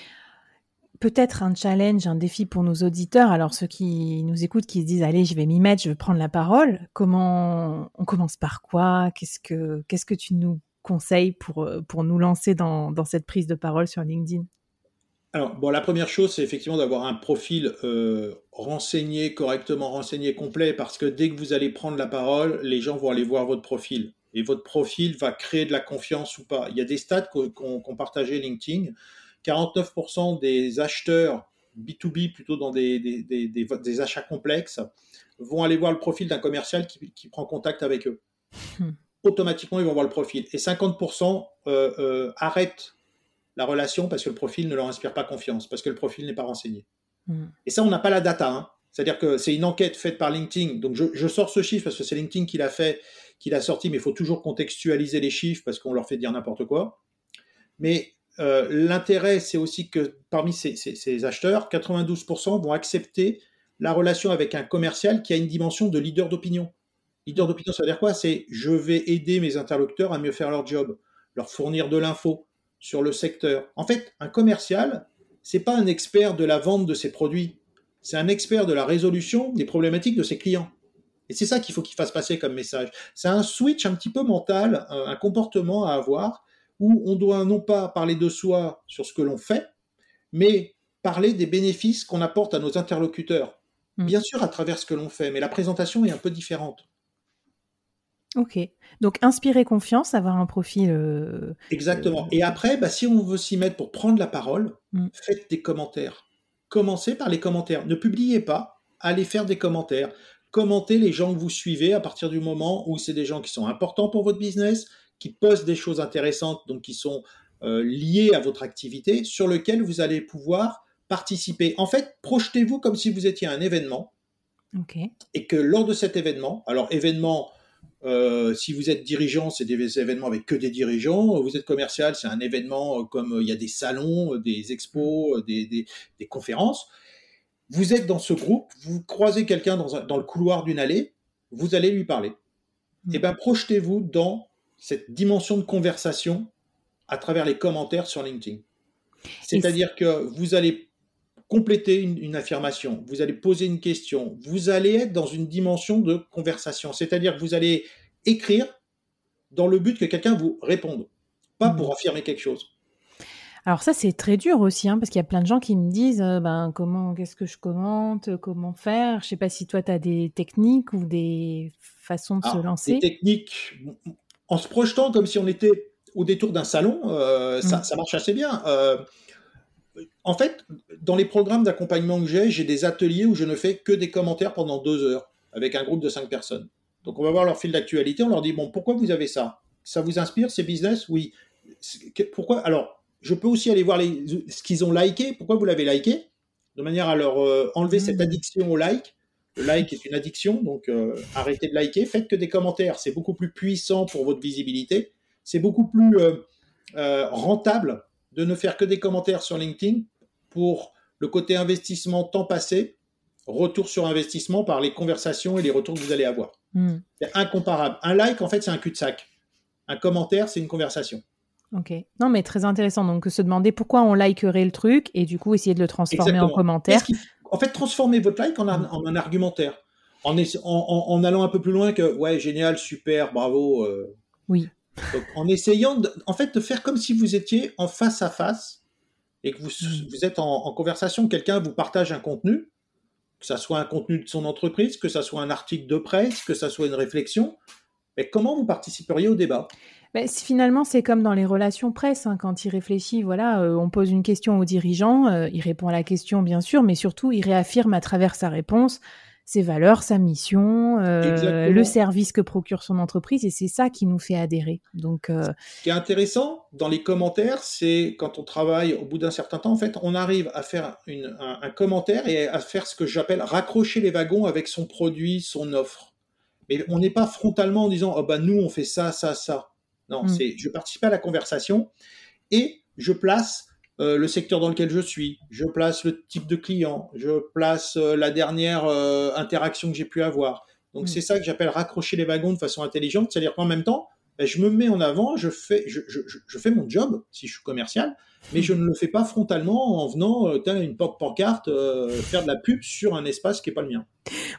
peut-être un challenge, un défi pour nos auditeurs. Alors ceux qui nous écoutent, qui se disent allez, je vais m'y mettre, je vais prendre la parole. Comment on commence par quoi? Qu'est-ce que que tu nous conseilles pour pour nous lancer dans cette prise de parole sur LinkedIn? Alors, bon, la première chose, c'est effectivement d'avoir un profil euh, renseigné, correctement renseigné, complet, parce que dès que vous allez prendre la parole, les gens vont aller voir votre profil. Et votre profil va créer de la confiance ou pas. Il y a des stats qu'on partagé LinkedIn. 49% des acheteurs B2B, plutôt dans des, des, des, des, achats complexes, vont aller voir le profil d'un commercial qui, qui, prend contact avec eux. Hmm. Automatiquement, ils vont voir le profil. Et 50% euh, euh, arrêtent la relation parce que le profil ne leur inspire pas confiance, parce que le profil n'est pas renseigné. Hmm. Et ça, on n'a pas la data. Hein. C'est-à-dire que c'est une enquête faite par LinkedIn. Donc je, sors ce chiffre parce que c'est LinkedIn qui l'a fait, qui l'a sorti, mais il faut toujours contextualiser les chiffres parce qu'on leur fait dire n'importe quoi. Mais euh, l'intérêt, c'est aussi que parmi ces, ces, acheteurs, 92% vont accepter la relation avec un commercial qui a une dimension de leader d'opinion. Leader d'opinion, ça veut dire quoi? C'est je vais aider mes interlocuteurs à mieux faire leur job, leur fournir de l'info, sur le secteur. En fait, un commercial, c'est pas un expert de la vente de ses produits, c'est un expert de la résolution des problématiques de ses clients. Et c'est ça qu'il faut qu'il fasse passer comme message. C'est un switch un petit peu mental, un comportement à avoir où on doit non pas parler de soi sur ce que l'on fait, mais parler des bénéfices qu'on apporte à nos interlocuteurs. Mmh. Bien sûr à travers ce que l'on fait, mais la présentation est un peu différente. Ok. Donc inspirer confiance, avoir un profil. Euh, Exactement. Et après, bah, si on veut s'y mettre pour prendre la parole, mm. faites des commentaires. Commencez par les commentaires. Ne publiez pas. Allez faire des commentaires. Commentez les gens que vous suivez à partir du moment où c'est des gens qui sont importants pour votre business, qui postent des choses intéressantes, donc qui sont euh, liées à votre activité, sur lequel vous allez pouvoir participer. En fait, projetez-vous comme si vous étiez à un événement. Ok. Et que lors de cet événement, alors événement euh, si vous êtes dirigeant, c'est des événements avec que des dirigeants. Vous êtes commercial, c'est un événement euh, comme euh, il y a des salons, des expos, des, conférences. Vous êtes dans ce groupe, vous croisez quelqu'un dans, le couloir d'une allée, vous allez lui parler. Et eh bien, projetez-vous dans cette dimension de conversation à travers les commentaires sur LinkedIn. C'est-à-dire que vous allez compléter une, affirmation, vous allez poser une question, vous allez être dans une dimension de conversation, c'est-à-dire que vous allez écrire dans le but que quelqu'un vous réponde, pas pour mmh. affirmer quelque chose. Alors ça c'est très dur aussi, hein, parce qu'il y a plein de gens qui me disent euh, ben comment qu'est-ce que je commente, comment faire? Je sais pas si toi tu as des techniques ou des façons de se lancer. Des techniques en se projetant comme si on était au détour d'un salon, euh, ça, mmh. ça, marche assez bien. Euh, en fait, dans les programmes d'accompagnement que j'ai, j'ai des ateliers où je ne fais que des commentaires pendant deux heures avec un groupe de cinq personnes. Donc, on va voir leur fil d'actualité. On leur dit bon, pourquoi vous avez ça? Ça vous inspire ces business? Oui. Pourquoi? Alors, je peux aussi aller voir les, ce qu'ils ont liké. Pourquoi vous l'avez liké? De manière à leur euh, enlever cette mmh. addiction au like. Le like est une addiction, donc euh, arrêtez de liker. Faites que des commentaires. C'est beaucoup plus puissant pour votre visibilité. C'est beaucoup plus euh, rentable de ne faire que des commentaires sur LinkedIn pour le côté investissement temps passé, retour sur investissement par les conversations et les retours que vous allez avoir. Hmm. C'est incomparable. Un like, en fait, c'est un cul-de-sac. Un commentaire, c'est une conversation. Ok. Non, mais très intéressant. Donc, se demander pourquoi on likerait le truc et du coup, essayer de le transformer en commentaire. En fait, transformer votre like en un, argumentaire. En, en, allant un peu plus loin que, ouais, génial, super, bravo. Euh. Oui. Donc, en essayant, de, en fait, de faire comme si vous étiez en face à face et que vous, mm. vous êtes en, conversation, quelqu'un vous partage un contenu, que ça soit un contenu de son entreprise, que ça soit un article de presse, que ça soit une réflexion, mais comment vous participeriez au débat? Ben, finalement, c'est comme dans les relations presse, hein, quand il réfléchit, voilà, euh, on pose une question au dirigeant, euh, il répond à la question, bien sûr, mais surtout, il réaffirme à travers sa réponse ses valeurs, sa mission, euh, le service que procure son entreprise, et c'est ça qui nous fait adhérer. Donc, euh, Ce qui est intéressant dans les commentaires, c'est quand on travaille au bout d'un certain temps, en fait, on arrive à faire un, commentaire et à faire ce que j'appelle raccrocher les wagons avec son produit, son offre. Mais on n'est pas frontalement en disant, oh bah nous on fait ça, ça, ça. Non, mm. c'est je participe à la conversation et je place euh, le secteur dans lequel je suis, je place le type de client, je place euh, la dernière euh, interaction que j'ai pu avoir. Donc mm. c'est ça que j'appelle raccrocher les wagons de façon intelligente, c'est-à-dire qu'en même temps, ben, je me mets en avant, je fais, je, je, je, fais mon job si je suis commercial, mais je ne le fais pas frontalement en venant, euh, une porte pancarte, euh, faire de la pub sur un espace qui n'est pas le mien.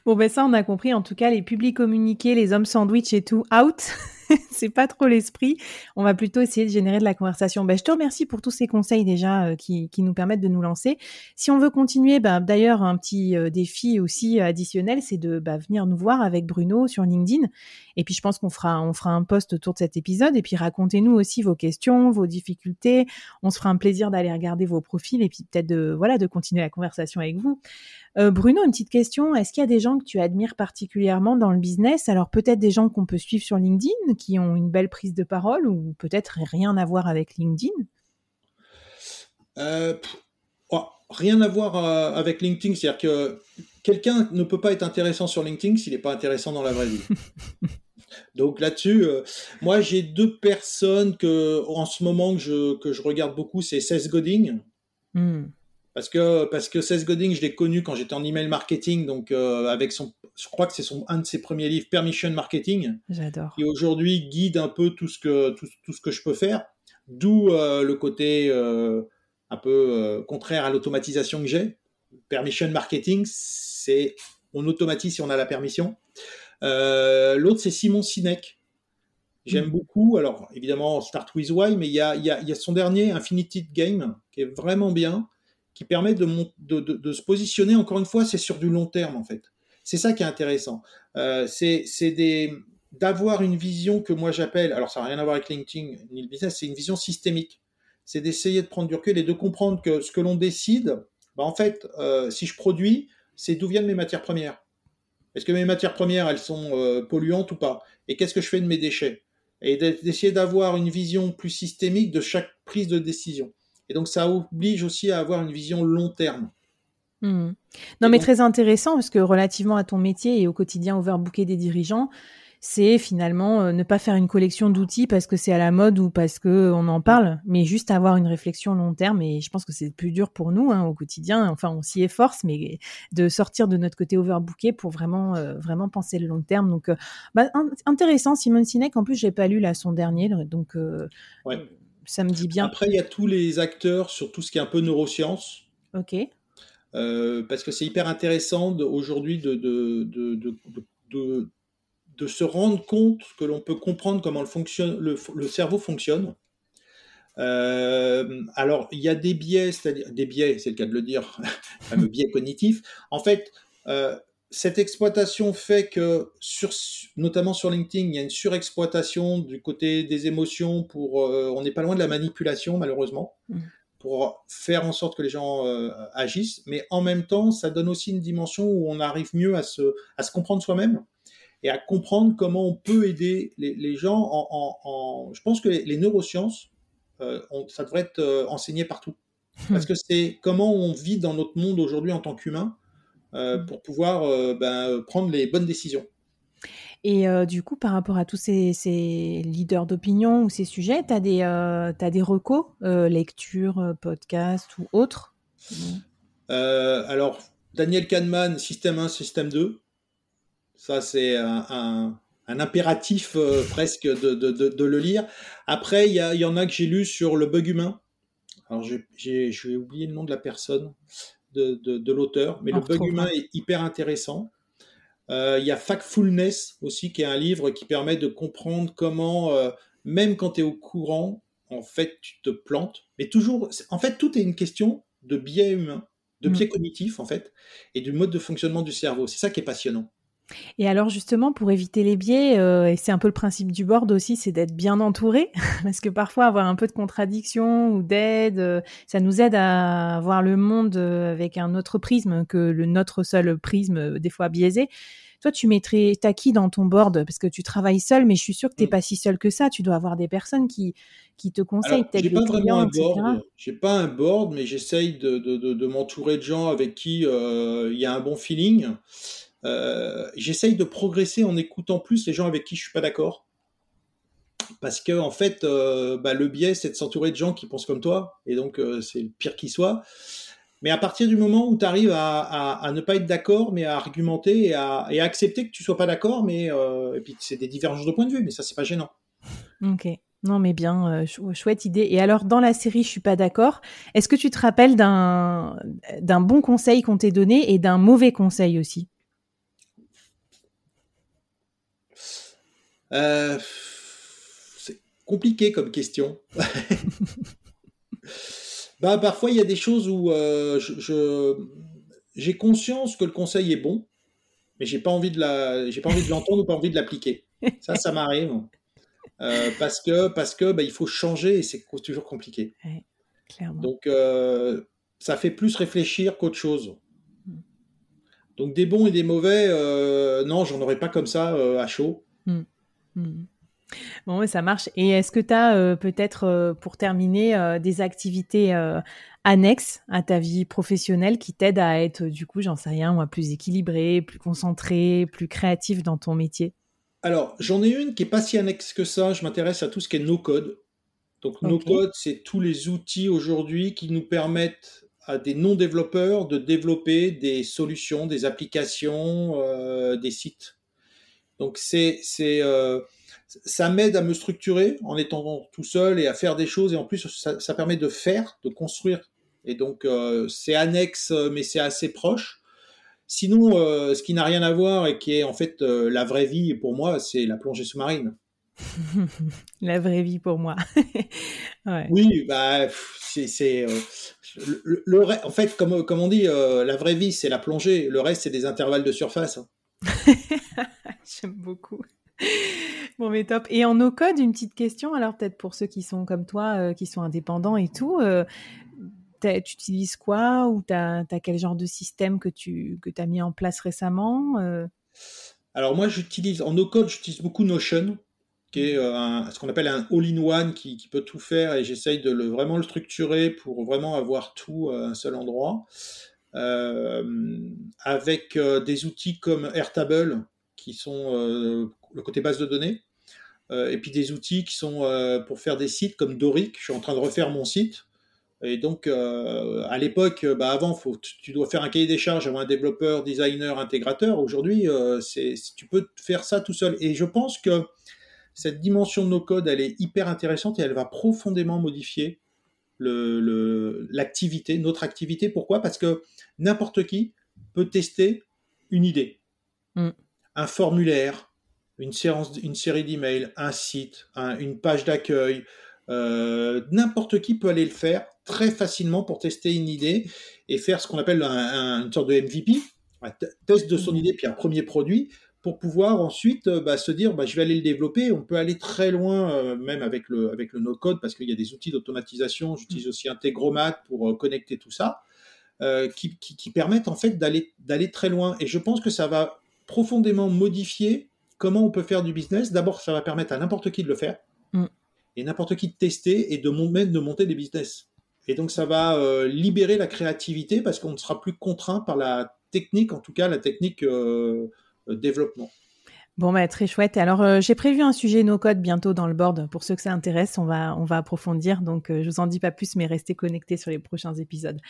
Bon, ben ça, on a compris. En tout cas, les publics communiqués, les hommes sandwich et tout, out. <laughs> c'est pas trop l'esprit. On va plutôt essayer de générer de la conversation. Ben, je te remercie pour tous ces conseils déjà euh, qui, qui, nous permettent de nous lancer. Si on veut continuer, ben, d'ailleurs, un petit euh, défi aussi additionnel, c'est de ben, venir nous voir avec Bruno sur LinkedIn. Et puis, je pense qu'on fera, on fera un post autour de cet épisode. Et puis, racontez-nous aussi vos questions, vos difficultés. On se fera un plaisir d'aller regarder vos profils et puis peut-être de, voilà, de continuer la conversation avec vous. Euh, Bruno, une petite question. Est-ce qu'il y a des gens que tu admires particulièrement dans le business? Alors peut-être des gens qu'on peut suivre sur LinkedIn, qui ont une belle prise de parole, ou peut-être rien à voir avec LinkedIn? Euh, oh, Rien à voir euh, avec LinkedIn, c'est-à-dire que quelqu'un ne peut pas être intéressant sur LinkedIn s'il n'est pas intéressant dans la vraie vie. <laughs> Donc là-dessus, moi j'ai deux personnes que en ce moment que je, que je regarde beaucoup, c'est Seth Godin. Hmm. Parce que, parce que Seth Godin, je l'ai connu quand j'étais en email marketing, donc euh, avec son, je crois que c'est son, un de ses premiers livres, Permission Marketing. J'adore. Qui aujourd'hui guide un peu tout ce que, tout, tout ce que je peux faire. D'où euh, le côté euh, un peu contraire à l'automatisation que j'ai. Permission Marketing, c'est on automatise si on a la permission. L'autre, c'est Simon Sinek. J'aime mm. beaucoup. Alors, évidemment, Start With Why, mais il y a, y, a, y a son dernier, Infinity Game, qui est vraiment bien qui permet de, de, de, se positionner, encore une fois, c'est sur du long terme, en fait. C'est ça qui est intéressant. Euh, c'est d'avoir une vision que moi j'appelle, alors ça n'a rien à voir avec LinkedIn ni le business, c'est une vision systémique. C'est d'essayer de prendre du recul et de comprendre que ce que l'on décide, bah en fait, euh, si je produis, c'est d'où viennent mes matières premières. Est-ce que mes matières premières, elles sont euh, polluantes ou pas? Et qu'est-ce que je fais de mes déchets? Et d'essayer d'avoir une vision plus systémique de chaque prise de décision. Et donc, ça oblige aussi à avoir une vision long terme. Hmm. Non, mais très intéressant parce que relativement à ton métier et au quotidien overbooké des dirigeants, c'est finalement euh, ne pas faire une collection d'outils parce que c'est à la mode ou parce que on en parle, mais juste avoir une réflexion long terme. Et je pense que c'est plus dur pour nous hein, au quotidien. Enfin, on s'y efforce, mais de sortir de notre côté overbooké pour vraiment, euh, vraiment penser le long terme. Donc, euh, bah, intéressant. Simone Sinek, en plus, j'ai pas lu là son dernier, donc. Ouais ça me dit bien. Après, il y a tous les acteurs sur tout ce qui est un peu neurosciences. Ok. Euh, parce que c'est hyper intéressant aujourd'hui de de, de, de, de, se rendre compte que l'on peut comprendre comment le, fonctionne, le, le cerveau fonctionne. Euh, alors, il y a des biais, c'est-à-dire des biais, c'est le cas de le dire, <laughs> le biais cognitif. En fait, euh, cette exploitation fait que, sur, notamment sur LinkedIn, il y a une surexploitation du côté des émotions pour, euh, on n'est pas loin de la manipulation malheureusement, mmh. pour faire en sorte que les gens agissent, mais en même temps, ça donne aussi une dimension où on arrive mieux à se, à se comprendre soi-même et à comprendre comment on peut aider les, gens en, en, Je pense que les, neurosciences, euh, ça devrait être enseigné partout. Mmh. Parce que c'est comment on vit dans notre monde aujourd'hui en tant qu'humain euh, mm. pour pouvoir euh, ben, prendre les bonnes décisions. Et euh, du coup, par rapport à tous ces, leaders d'opinion ou ces sujets, tu as des, euh, as des recos, lecture, podcast ou autres? Alors, Daniel Kahneman, système 1, système 2. Ça, c'est un, un, impératif presque de, de, de, le lire. Après, il y, y, en a que j'ai lu sur le bug humain. Alors, j'ai oublié le nom de la personne de, l'auteur, mais le bug humain est hyper intéressant. Euh, il y a Factfulness aussi, qui est un livre qui permet de comprendre comment, euh, même quand tu es au courant, en fait, tu te plantes. Mais toujours, en fait, tout est une question de biais humain, de mm. biais cognitif, en fait, et du mode de fonctionnement du cerveau. C'est ça qui est passionnant. Et alors justement, pour éviter les biais, euh, et c'est un peu le principe du board aussi, c'est d'être bien entouré, <laughs> parce que parfois avoir un peu de contradiction ou d'aide, euh, ça nous aide à voir le monde euh, avec un autre prisme que le notre seul prisme, des fois biaisé. Toi, tu mettrais, t'as qui dans ton board? Parce que tu travailles seul, mais je suis sûre que t'es pas si seul que ça. Tu dois avoir des personnes qui, qui te conseillent, peut-être des clients. J'ai pas un board, mais j'essaye de, de, de, de m'entourer de gens avec qui il y a un bon feeling. Euh, j'essaye de progresser en écoutant plus les gens avec qui je suis pas d'accord. Parce que en fait, euh, bah, le biais, c'est de s'entourer de gens qui pensent comme toi, et donc euh, c'est le pire qui soit. Mais à partir du moment où tu arrives à, ne pas être d'accord, mais à argumenter et à, accepter que tu sois pas d'accord, mais et puis c'est des divergences de point de vue, mais ça c'est pas gênant. Ok. Non, mais bien, chouette idée. Et alors, dans la série, je suis pas d'accord. Est-ce que tu te rappelles d'un d'un bon conseil qu'on t'ait donné et d'un mauvais conseil aussi? Euh, C'est compliqué comme question. <laughs> bah, parfois, il y a des choses où euh, je j'ai conscience que le conseil est bon, mais j'ai pas envie de la, j'ai pas envie de l'entendre ou pas envie de l'appliquer. Ça, ça m'arrive. Euh, parce que parce que bah, il faut changer et c'est toujours compliqué. Donc ça fait plus réfléchir qu'autre chose. Mm. Donc des bons et des mauvais, euh, non, j'en aurais pas comme ça à chaud. Mm. Bon, ça marche. Et est-ce que tu as peut-être, pour terminer, des activités annexes à ta vie professionnelle qui t'aident à être, du coup, j'en sais rien, moi, plus équilibré, plus concentré, plus créatif dans ton métier? Alors, j'en ai une qui est pas si annexe que ça. Je m'intéresse à tout ce qui est no-code. Donc, no-code, c'est tous les outils aujourd'hui qui nous permettent à des non-développeurs de développer des solutions, des applications, euh, des sites. Donc, c'est, c'est, euh, ça m'aide à me structurer en étant tout seul et à faire des choses. Et en plus, ça, permet de faire, de construire. Et donc, euh, c'est annexe, mais c'est assez proche. Sinon, euh, ce qui n'a rien à voir et qui est en fait euh, la vraie vie pour moi, c'est la plongée sous-marine. <laughs> la vraie vie pour moi. <laughs> Oui, bah, c'est. Euh, le, en fait, comme, comme on dit, la vraie vie, c'est la plongée. Le reste, c'est des intervalles de surface. Hein. <laughs> <laughs> J'aime beaucoup. Bon, mais top. Et en no-code, une petite question, alors peut-être pour ceux qui sont comme toi, qui sont indépendants et tout tu utilises quoi ou tu as, quel genre de système que tu que as mis en place récemment euh? Alors moi j'utilise en no-code, j'utilise beaucoup Notion, qui est euh, ce qu'on appelle un all-in-one qui, peut tout faire et j'essaye de vraiment le structurer pour vraiment avoir tout à un seul endroit. Euh, avec des outils comme Airtable qui sont le côté base de données, et puis des outils qui sont pour faire des sites comme Doric. Je suis en train de refaire mon site. Et donc, euh, à l'époque, bah avant, faut, tu dois faire un cahier des charges avant un développeur, designer, intégrateur. Aujourd'hui, euh, tu peux faire ça tout seul. Et je pense que cette dimension de nos codes, elle est hyper intéressante et elle va profondément modifier l'activité, le, notre activité. Pourquoi? Parce que n'importe qui peut tester une idée, mm. Un formulaire, une, séance, une série d'emails, un site, une page d'accueil. Euh, n'importe qui peut aller le faire très facilement pour tester une idée et faire ce qu'on appelle une sorte de MVP, un test de son mmh. idée puis un premier produit pour pouvoir ensuite euh, bah, se dire bah, je vais aller le développer. On peut aller très loin euh, même avec le, avec le no-code parce qu'il y a des outils d'automatisation. J'utilise aussi Integromat pour euh, connecter tout ça qui, qui, permettent en fait d'aller très loin. Et je pense que ça va profondément modifier comment on peut faire du business. D'abord, ça va permettre à n'importe qui de le faire mmh. et n'importe qui de tester et de, même de monter des business. Et donc ça va euh, libérer la créativité parce qu'on ne sera plus contraint par la technique, en tout cas la technique euh, euh, développement. Bon, bah, très chouette. Alors, j'ai prévu un sujet no-code bientôt dans le board. Pour ceux que ça intéresse, on va, on va approfondir. Donc, je vous en dis pas plus, mais restez connectés sur les prochains épisodes.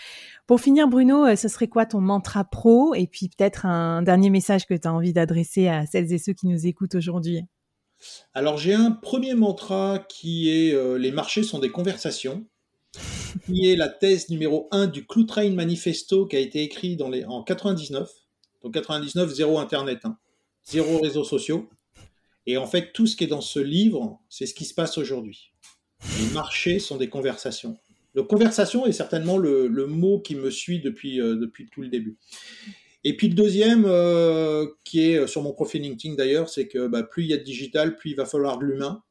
Pour finir, Bruno, ce serait quoi ton mantra pro? Et puis peut-être un dernier message que tu as envie d'adresser à celles et ceux qui nous écoutent aujourd'hui. Alors, j'ai un premier mantra qui est les marchés sont des conversations <laughs> qui est la thèse numéro 1 du Train Manifesto qui a été écrit dans les, en 99. Donc 99, zéro Internet, hein. Zéro réseaux sociaux. Et en fait, tout ce qui est dans ce livre, c'est ce qui se passe aujourd'hui. Les marchés sont des conversations. Le conversation est certainement le, mot qui me suit depuis, euh, depuis tout le début. Et puis le deuxième, euh, qui est sur mon profil LinkedIn d'ailleurs, c'est que bah, plus il y a de digital, plus il va falloir de l'humain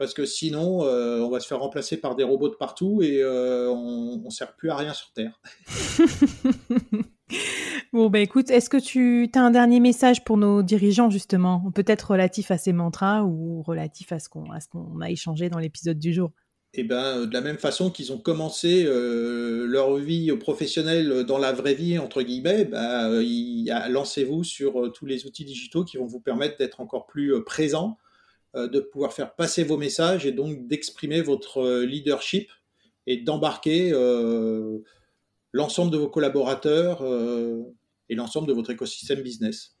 parce que sinon, euh, on va se faire remplacer par des robots de partout et euh, on ne sert plus à rien sur Terre. <laughs> bon, ben écoute, est-ce que tu as un dernier message pour nos dirigeants, justement, peut-être relatif à ces mantras ou relatif à ce qu'on a échangé dans l'épisode du jour? Eh ben, de la même façon qu'ils ont commencé euh, leur vie professionnelle dans la vraie vie, entre guillemets, bah, lancez-vous sur tous les outils digitaux qui vont vous permettre d'être encore plus euh, de pouvoir faire passer vos messages et donc d'exprimer votre euh, leadership et d'embarquer euh, l'ensemble de vos collaborateurs et l'ensemble de votre écosystème business.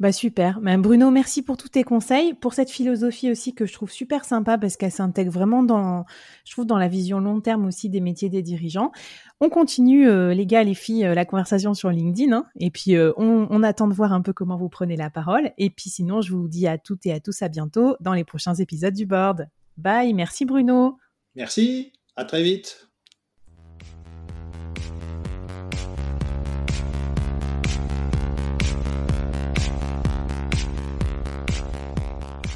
Bah super. Ben, Bruno, merci pour tous tes conseils, pour cette philosophie aussi que je trouve super sympa parce qu'elle s'intègre vraiment dans, je trouve, dans la vision long terme aussi des métiers des dirigeants. On continue, euh, les gars, les filles, euh, la conversation sur LinkedIn. Hein, et puis, euh, on, on, attend de voir un peu comment vous prenez la parole. Et puis, sinon, je vous dis à toutes et à tous à bientôt dans les prochains épisodes du board. Bye. Merci, Bruno. Merci. À très vite.